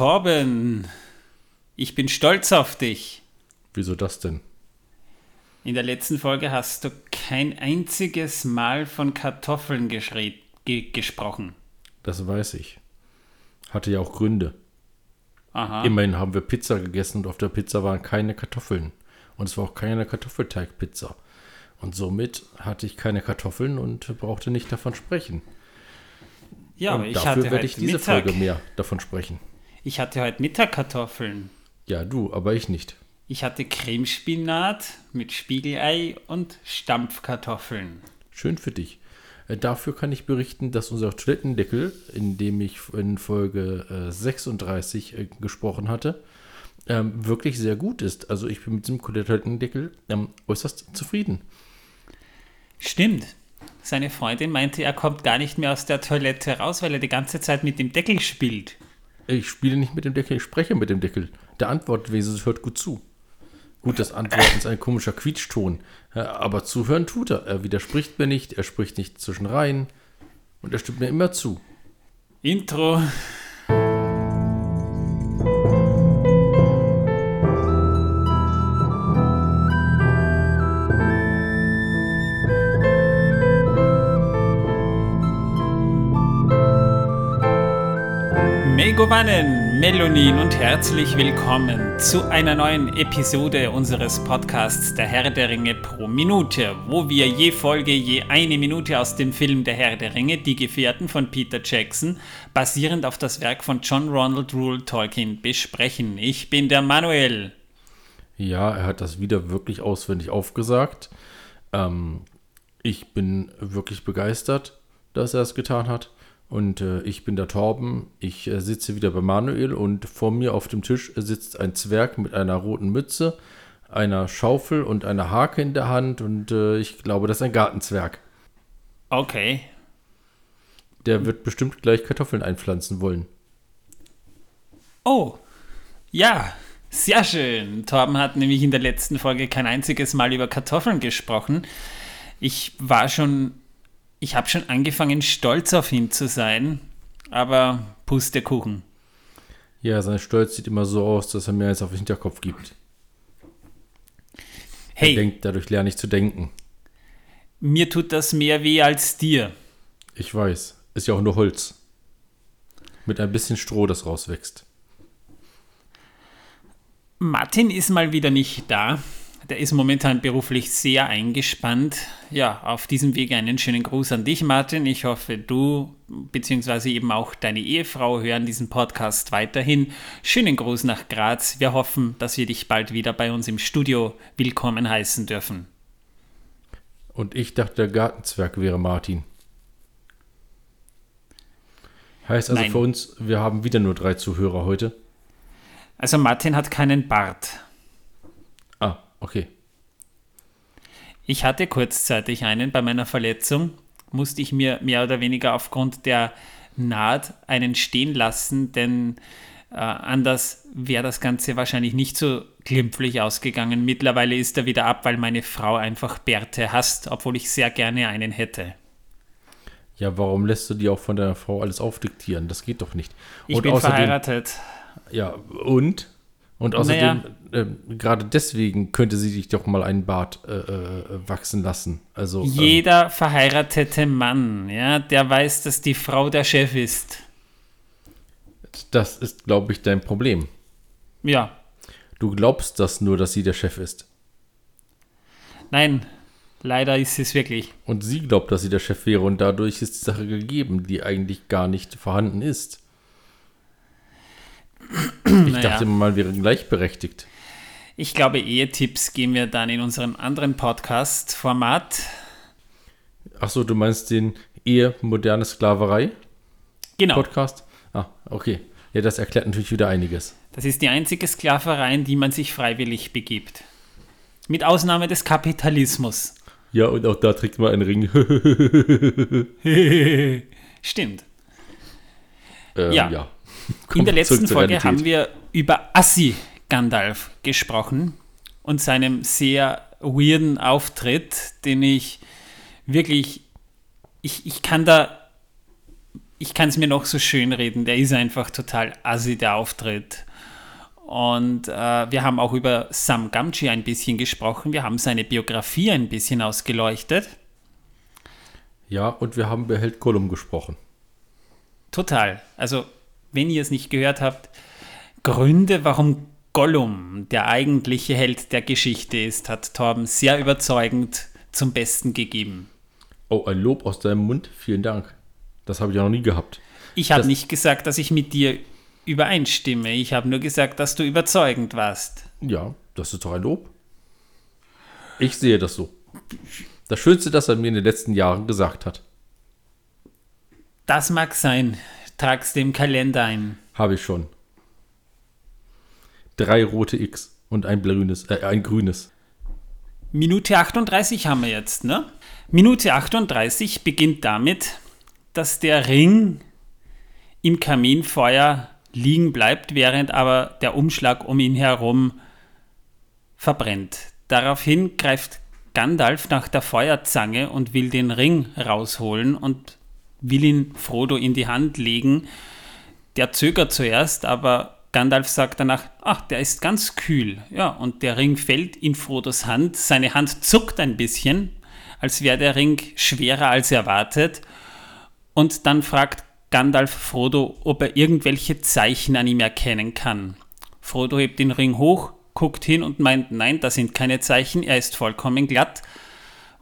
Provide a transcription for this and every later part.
Torben, ich bin stolz auf dich. Wieso das denn? In der letzten Folge hast du kein einziges Mal von Kartoffeln ge gesprochen. Das weiß ich. Hatte ja auch Gründe. Aha. Immerhin haben wir Pizza gegessen und auf der Pizza waren keine Kartoffeln. Und es war auch keine Kartoffelteigpizza. Und somit hatte ich keine Kartoffeln und brauchte nicht davon sprechen. Ja, und aber ich dafür hatte werde heute ich diese Mittag, Folge mehr davon sprechen. Ich hatte heute Mittag Kartoffeln. Ja, du, aber ich nicht. Ich hatte Cremespinat mit Spiegelei und Stampfkartoffeln. Schön für dich. Äh, Dafür kann ich berichten, dass unser Toilettendeckel, in dem ich in Folge äh, 36 äh, gesprochen hatte, ähm, wirklich sehr gut ist. Also ich bin mit diesem Toilettendeckel ähm, äußerst zufrieden. Stimmt. Seine Freundin meinte, er kommt gar nicht mehr aus der Toilette raus, weil er die ganze Zeit mit dem Deckel spielt. Ich spiele nicht mit dem Deckel, ich spreche mit dem Deckel. Der Antwortwesen hört gut zu. Gut, das Antworten ist ein komischer Quietschton, aber zuhören tut er. Er widerspricht mir nicht, er spricht nicht zwischen rein und er stimmt mir immer zu. Intro. Megovanen, Melonin und herzlich willkommen zu einer neuen Episode unseres Podcasts Der Herr der Ringe pro Minute, wo wir je Folge je eine Minute aus dem Film Der Herr der Ringe, Die Gefährten von Peter Jackson, basierend auf das Werk von John Ronald Rule Tolkien besprechen. Ich bin der Manuel. Ja, er hat das wieder wirklich auswendig aufgesagt. Ähm, ich bin wirklich begeistert, dass er es getan hat. Und äh, ich bin der Torben. Ich äh, sitze wieder bei Manuel und vor mir auf dem Tisch sitzt ein Zwerg mit einer roten Mütze, einer Schaufel und einer Hake in der Hand. Und äh, ich glaube, das ist ein Gartenzwerg. Okay. Der wird bestimmt gleich Kartoffeln einpflanzen wollen. Oh, ja, sehr schön. Torben hat nämlich in der letzten Folge kein einziges Mal über Kartoffeln gesprochen. Ich war schon, ich habe schon angefangen, stolz auf ihn zu sein, aber Pustekuchen. Ja, sein Stolz sieht immer so aus, dass er mir jetzt auf den Hinterkopf gibt. Er Hey, denkt, dadurch lerne ich zu denken. mir tut das mehr weh als dir. Ich weiß. Ist ja auch nur Holz. Mit ein bisschen Stroh, das rauswächst. Martin ist mal wieder nicht da. Der ist momentan beruflich sehr eingespannt. Ja, auf diesem Weg einen schönen Gruß an dich, Martin. Ich hoffe, du bzw. eben auch deine Ehefrau hören diesen Podcast weiterhin. Schönen Gruß nach Graz. Wir hoffen, dass wir dich bald wieder bei uns im Studio willkommen heißen dürfen. Und ich dachte, der Gartenzwerg wäre Martin. Heißt also Nein. für uns, wir haben wieder nur drei Zuhörer heute. Also Martin hat keinen Bart. Okay. Ich hatte kurzzeitig einen bei meiner Verletzung, musste ich mir mehr oder weniger aufgrund der Naht einen stehen lassen, denn äh, anders wäre das Ganze wahrscheinlich nicht so glimpflich ausgegangen. Mittlerweile ist er wieder ab, weil meine Frau einfach Bärte hasst, obwohl ich sehr gerne einen hätte. Ja, warum lässt du dir auch von deiner Frau alles aufdiktieren? Das geht doch nicht. Ich bin verheiratet. Ja, und? Und außerdem, ähm, gerade deswegen könnte sie dich doch mal einen Bart äh, äh, wachsen lassen. Also, ähm, Jeder verheiratete Mann, ja, der weiß, dass die Frau der Chef ist. das ist, glaube ich, dein Problem. Ja, Du glaubst das nur, dass sie der Chef ist. nein, leider ist es wirklich. Und sie glaubt, dass sie der Chef wäre und dadurch ist die Sache gegeben, die eigentlich gar nicht vorhanden ist. Ich Naja. dachte, man wäre gleichberechtigt. Ich glaube, Ehetipps geben wir dann in unserem anderen Podcast-Format. Achso, du meinst den Ehe moderne Sklaverei Genau, Podcast? Ah, okay. Ja, das erklärt natürlich wieder einiges. das ist die einzige Sklaverei, in die man sich freiwillig begibt. Mit Ausnahme des Kapitalismus. Ja, und auch da trägt man einen Ring. Stimmt. ähm, Ja. ja. In der letzten Folge haben wir über Assi Gandalf gesprochen und seinem sehr weirden Auftritt, den ich wirklich, ich, ich kann da ich kann es mir noch so schön reden, der ist einfach total assi, der Auftritt. Und äh, wir haben auch über Sam Gamgee ein bisschen gesprochen. Wir haben seine Biografie ein bisschen ausgeleuchtet. Ja, und wir haben über Held Gollum gesprochen. Total. Also, wenn ihr es nicht gehört habt, Gründe, warum Gollum der eigentliche Held der Geschichte ist, hat Torben sehr überzeugend zum Besten gegeben. Oh, ein Lob aus deinem Mund. Vielen Dank. Das habe ich ja noch nie gehabt. Ich habe nicht gesagt, dass ich mit dir übereinstimme. Ich habe nur gesagt, dass du überzeugend warst. Ja, das ist doch ein Lob. Ich sehe das so. Das Schönste, das er mir in den letzten Jahren gesagt hat. Das mag sein. Trag's dem Kalender ein. Habe ich schon. Drei rote X und ein grünes, äh, ein grünes. Minute 38 haben wir jetzt, ne? Minute 38 beginnt damit, dass der Ring im Kaminfeuer liegen bleibt, während aber der Umschlag um ihn herum verbrennt. Daraufhin greift Gandalf nach der Feuerzange und will den Ring rausholen und will ihn Frodo in die Hand legen. Der zögert zuerst, aber Gandalf sagt danach, ach, der ist ganz kühl. Ja, und der Ring fällt in Frodos Hand. Seine Hand zuckt ein bisschen, als wäre der Ring schwerer als erwartet. Und dann fragt Gandalf Frodo, ob er irgendwelche Zeichen an ihm erkennen kann. Frodo hebt den Ring hoch, guckt hin und meint, nein, das sind keine Zeichen, er ist vollkommen glatt.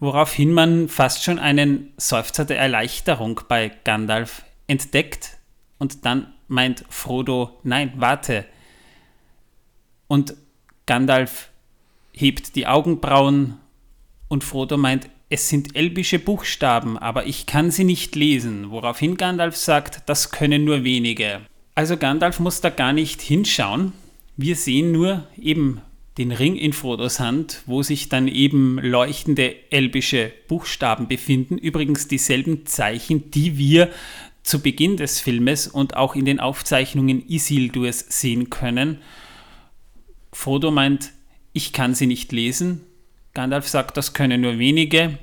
Woraufhin man fast schon einen Seufzer der Erleichterung bei Gandalf entdeckt und dann meint Frodo, nein, warte. Und Gandalf hebt die Augenbrauen und Frodo meint, es sind elbische Buchstaben, aber ich kann sie nicht lesen, woraufhin Gandalf sagt, das können nur wenige. Also Gandalf muss da gar nicht hinschauen. Wir sehen nur eben den Ring in Frodos Hand, wo sich dann eben leuchtende elbische Buchstaben befinden. Übrigens dieselben Zeichen, die wir zu Beginn des Filmes und auch in den Aufzeichnungen Isildurs sehen können. Frodo meint, ich kann sie nicht lesen. Gandalf sagt, das können nur wenige.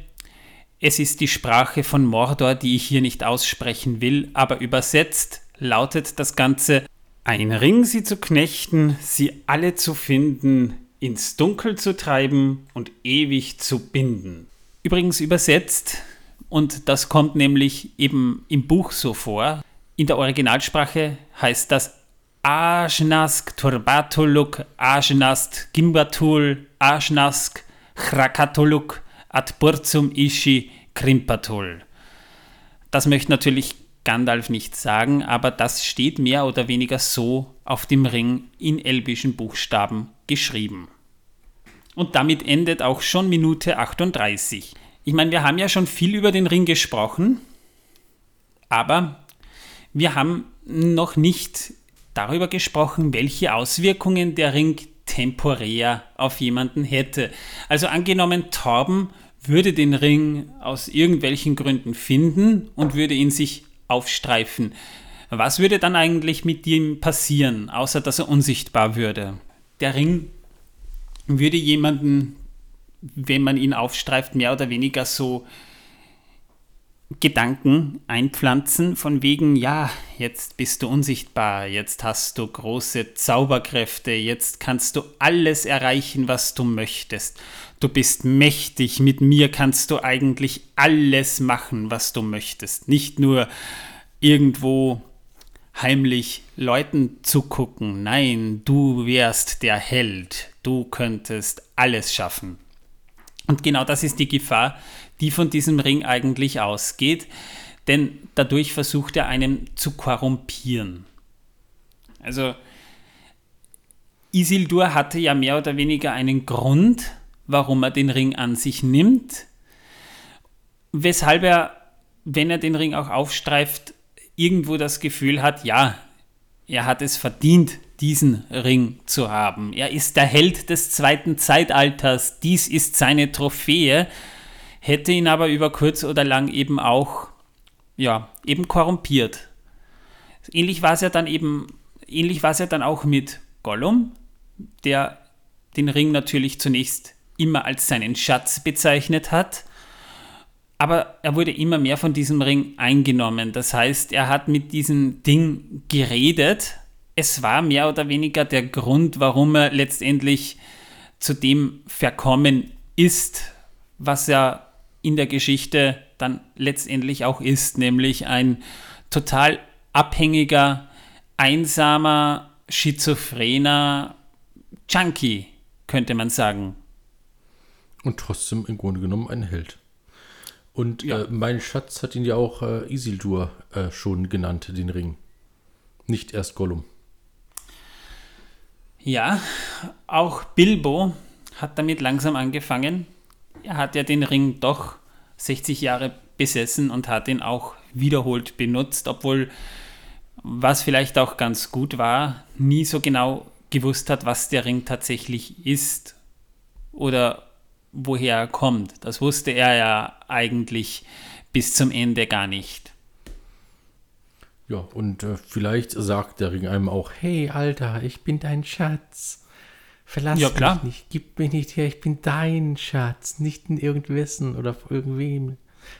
Es ist die Sprache von Mordor, die ich hier nicht aussprechen will, aber übersetzt lautet das Ganze, ein Ring sie zu knechten, sie alle zu finden, ins Dunkel zu treiben und ewig zu binden. Übrigens übersetzt, und das kommt nämlich eben im Buch so vor, in der Originalsprache heißt das Ajnask Turbatuluk, Ajnast Gimbatul, Ajnask Chrakatuluk ad Burzum Ishi Krimpatul. Das möchte natürlich Gandalf nicht sagen, aber das steht mehr oder weniger so auf dem Ring in elbischen Buchstaben geschrieben. Und damit endet auch schon Minute 38. Ich meine, wir haben ja schon viel über den Ring gesprochen, aber wir haben noch nicht darüber gesprochen, welche Auswirkungen der Ring temporär auf jemanden hätte. Also angenommen, Torben würde den Ring aus irgendwelchen Gründen finden und würde ihn sich aufstreifen. Was würde dann eigentlich mit ihm passieren, außer dass er unsichtbar würde? Der Ring würde jemanden, wenn man ihn aufstreift, mehr oder weniger so Gedanken einpflanzen, von wegen, ja, jetzt bist du unsichtbar, jetzt hast du große Zauberkräfte, jetzt kannst du alles erreichen, was du möchtest. Du bist mächtig, mit mir kannst du eigentlich alles machen, was du möchtest. Nicht nur irgendwo heimlich Leuten zugucken, nein, du wärst der Held, du könntest alles schaffen. Und genau das ist die Gefahr, die von diesem Ring eigentlich ausgeht, denn dadurch versucht er einen zu korrumpieren. Also Isildur hatte ja mehr oder weniger einen Grund, warum er den Ring an sich nimmt, weshalb er, wenn er den Ring auch aufstreift, irgendwo das Gefühl hat, ja, er hat es verdient, diesen Ring zu haben. Er ist der Held des zweiten Zeitalters, dies ist seine Trophäe hätte ihn aber über kurz oder lang eben auch, ja, eben korrumpiert. Ähnlich war es ja dann eben, ähnlich war es ja dann auch mit Gollum, der den Ring natürlich zunächst immer als seinen Schatz bezeichnet hat, aber er wurde immer mehr von diesem Ring eingenommen. Das heißt, er hat mit diesem Ding geredet. Es war mehr oder weniger der Grund, warum er letztendlich zu dem verkommen ist, was er in der Geschichte dann letztendlich auch ist, nämlich ein total abhängiger, einsamer, schizophrener Junkie, könnte man sagen. Und trotzdem im Grunde genommen ein Held. Und ja. äh, mein Schatz hat ihn ja auch äh, Isildur äh, schon genannt, den Ring. Nicht erst Gollum. Ja, auch Bilbo hat damit langsam angefangen. Er hat ja den Ring doch 60 Jahre besessen und hat ihn auch wiederholt benutzt, obwohl, was vielleicht auch ganz gut war, nie so genau gewusst hat, was der Ring tatsächlich ist oder woher er kommt. Das wusste er ja eigentlich bis zum Ende gar nicht. Ja, und äh, vielleicht sagt der Ring einem auch, hey Alter, ich bin dein Schatz. Verlass ja, mich nicht, gib mich nicht her, ich bin dein Schatz, nicht in irgendwessen oder irgendwem.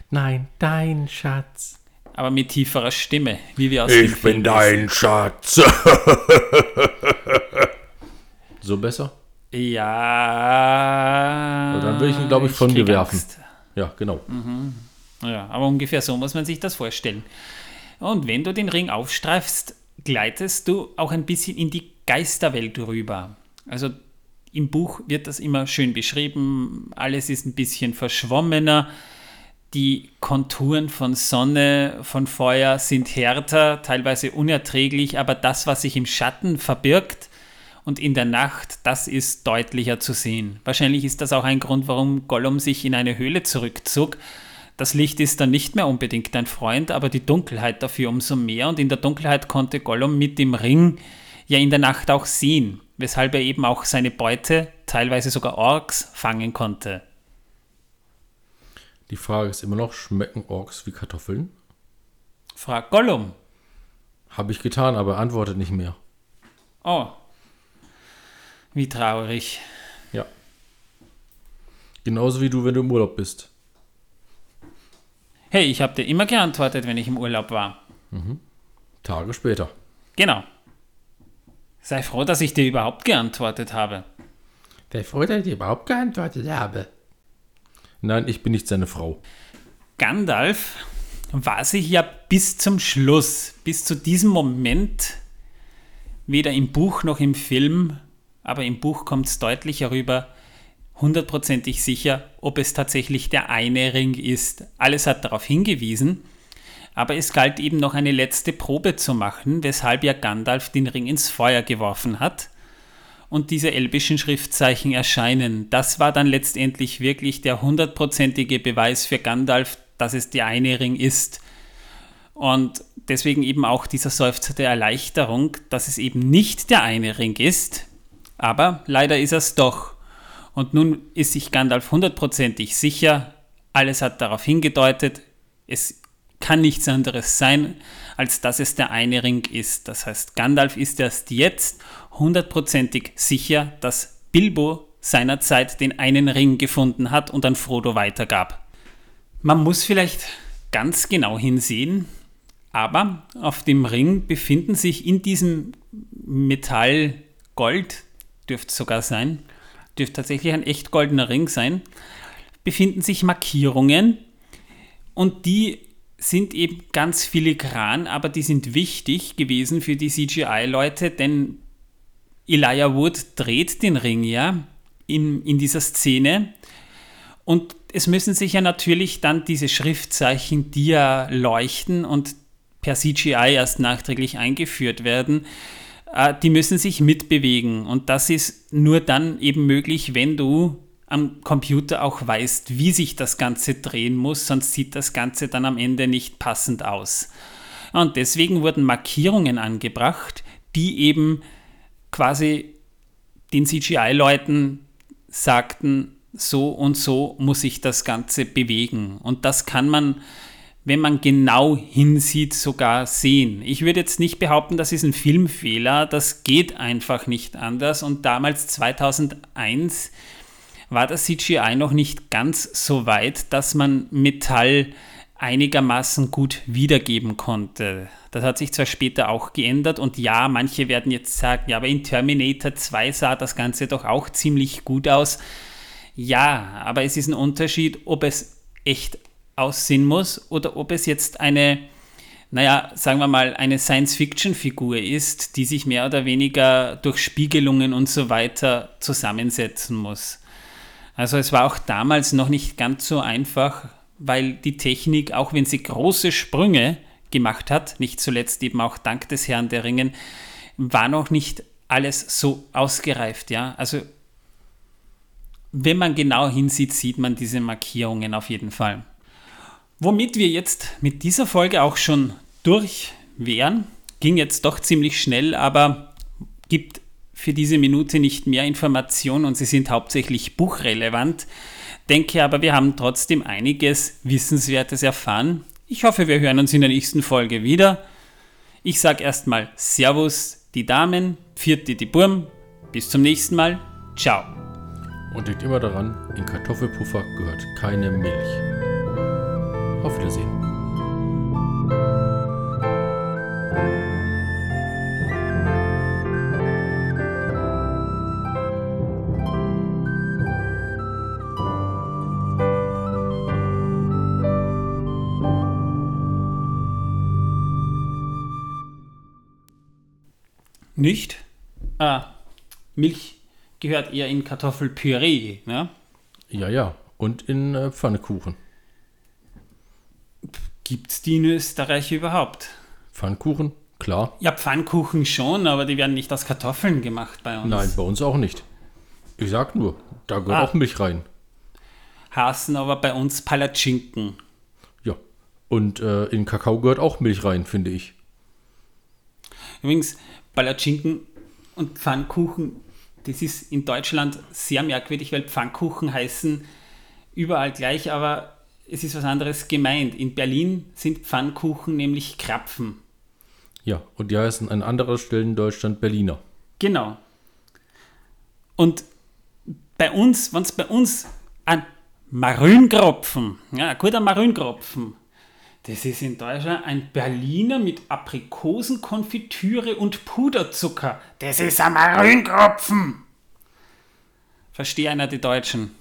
Nein, dein Schatz. Aber mit tieferer Stimme, wie wir aus Ich bin dein Schatz. so besser? Ja. dann würde ich ihn, glaube ich, von dir werfen. Ja, genau. Mhm. Ja, aber ungefähr so muss man sich das vorstellen. Und wenn du den Ring aufstreifst, gleitest du auch ein bisschen in die Geisterwelt rüber. Also im Buch wird das immer schön beschrieben, alles ist ein bisschen verschwommener, die Konturen von Sonne, von Feuer sind härter, teilweise unerträglich, aber das, was sich im Schatten verbirgt, und in der Nacht, das ist deutlicher zu sehen. Wahrscheinlich ist das auch ein Grund, warum Gollum sich in eine Höhle zurückzog. Das Licht ist dann nicht mehr unbedingt ein Freund, aber die Dunkelheit dafür umso mehr. Und in der Dunkelheit konnte Gollum mit dem Ring ja in der Nacht auch sehen, weshalb er eben auch seine Beute, teilweise sogar Orks, fangen konnte. Die Frage ist immer noch, schmecken Orks wie Kartoffeln? Frag Gollum. Habe ich getan, aber er antwortet nicht mehr. Oh, wie traurig. Ja. Genauso wie du, wenn du im Urlaub bist. Hey, ich habe dir immer geantwortet, wenn ich im Urlaub war. Mhm. Tage später. Genau. Sei froh, dass ich dir überhaupt geantwortet habe. Sei froh, dass ich dir überhaupt geantwortet habe. Nein, ich bin nicht seine Frau. Gandalf war sich ja bis zum Schluss, bis zu diesem Moment, weder im Buch noch im Film aber im Buch kommt es deutlich herüber, hundertprozentig sicher, ob es tatsächlich der eine Ring ist. Alles hat darauf hingewiesen, aber es galt eben noch eine letzte Probe zu machen, weshalb ja Gandalf den Ring ins Feuer geworfen hat und diese elbischen Schriftzeichen erscheinen. Das war dann letztendlich wirklich der hundertprozentige Beweis für Gandalf, dass es der eine Ring ist. Und deswegen eben auch dieser Seufzer der Erleichterung, dass es eben nicht der eine Ring ist, aber leider ist es doch. Und nun ist sich Gandalf hundertprozentig sicher, alles hat darauf hingedeutet, es kann nichts anderes sein, als dass es der eine Ring ist. Das heißt, Gandalf ist erst jetzt hundertprozentig sicher, dass Bilbo seinerzeit den einen Ring gefunden hat und an Frodo weitergab. Man muss vielleicht ganz genau hinsehen, aber auf dem Ring befinden sich in diesem Metall Gold dürfte es sogar sein, dürfte tatsächlich ein echt goldener Ring sein, befinden sich Markierungen und die sind eben ganz filigran, aber die sind wichtig gewesen für die CGI-Leute, denn Elijah Wood dreht den Ring ja in, in dieser Szene. Und es müssen sich ja natürlich dann diese Schriftzeichen, die ja leuchten und per CGI erst nachträglich eingeführt werden, die müssen sich mitbewegen. Und das ist nur dann eben möglich, wenn du am Computer auch weißt, wie sich das Ganze drehen muss, sonst sieht das Ganze dann am Ende nicht passend aus. Und deswegen wurden Markierungen angebracht, die eben quasi den CGI-Leuten sagten, so und so muss sich das Ganze bewegen. Und das kann man wenn man genau hinsieht, sogar sehen. Ich würde jetzt nicht behaupten, das ist ein Filmfehler, das geht einfach nicht anders. Und damals 2001 war das CGI noch nicht ganz so weit, dass man Metall einigermaßen gut wiedergeben konnte. Das hat sich zwar später auch geändert und ja, manche werden jetzt sagen, ja, aber in Terminator 2 sah das Ganze doch auch ziemlich gut aus. Ja, aber es ist ein Unterschied, ob es echt aussehen muss oder ob es jetzt eine, naja, sagen wir mal, eine Science-Fiction-Figur ist, die sich mehr oder weniger durch Spiegelungen und so weiter zusammensetzen muss. Also es war auch damals noch nicht ganz so einfach, weil die Technik, auch wenn sie große Sprünge gemacht hat, nicht zuletzt eben auch dank des Herrn der Ringen, war noch nicht alles so ausgereift. Ja? Also wenn man genau hinsieht, sieht man diese Markierungen auf jeden Fall. Womit wir jetzt mit dieser Folge auch schon durch wären, ging jetzt doch ziemlich schnell, aber gibt für diese Minute nicht mehr Informationen und sie sind hauptsächlich buchrelevant. Denke aber, wir haben trotzdem einiges Wissenswertes erfahren. Ich hoffe, wir hören uns in der nächsten Folge wieder. Ich sage erstmal Servus, die Damen, Vierte, die Burm. Bis zum nächsten Mal. Ciao. Und denkt immer daran, in Kartoffelpuffer gehört keine Milch. Auf Wiedersehen. Nicht? Ah, Milch gehört eher in Kartoffelpüree, ne? Ja, ja. Und in äh, Pfannekuchen. Gibt's die in Österreich überhaupt? Pfannkuchen? Klar. Ja, Pfannkuchen schon, aber die werden nicht aus Kartoffeln gemacht bei uns. Nein, bei uns auch nicht. Ich sag nur, da gehört Ah. auch Milch rein. Hasen aber bei uns Palatschinken. Ja. Und äh, in Kakao gehört auch Milch rein, finde ich. Übrigens, Palatschinken und Pfannkuchen, das ist in Deutschland sehr merkwürdig, weil Pfannkuchen heißen überall gleich, aber es ist was anderes gemeint. In Berlin sind Pfannkuchen nämlich Krapfen. Ja, und die heißen an anderer Stelle in Deutschland Berliner. Genau. Und bei uns, wenn es bei uns ein Marüngropfen, ja, ein guter Marüngropfen, das ist in Deutschland ein Berliner mit Aprikosenkonfitüre und Puderzucker. Das ist ein Marüngropfen. Verstehe einer die Deutschen.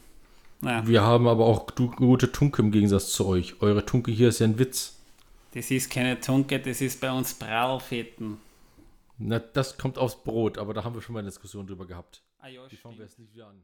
Ja, Wir haben aber auch gute Tunke im Gegensatz zu euch. Eure Tunke hier ist ja ein Witz. das ist keine Tunke, das ist bei uns Bralfeten. Na, das kommt aufs Brot, aber da haben wir schon mal eine Diskussion drüber gehabt. Ah ja, Die fangen wir jetzt nicht wieder an.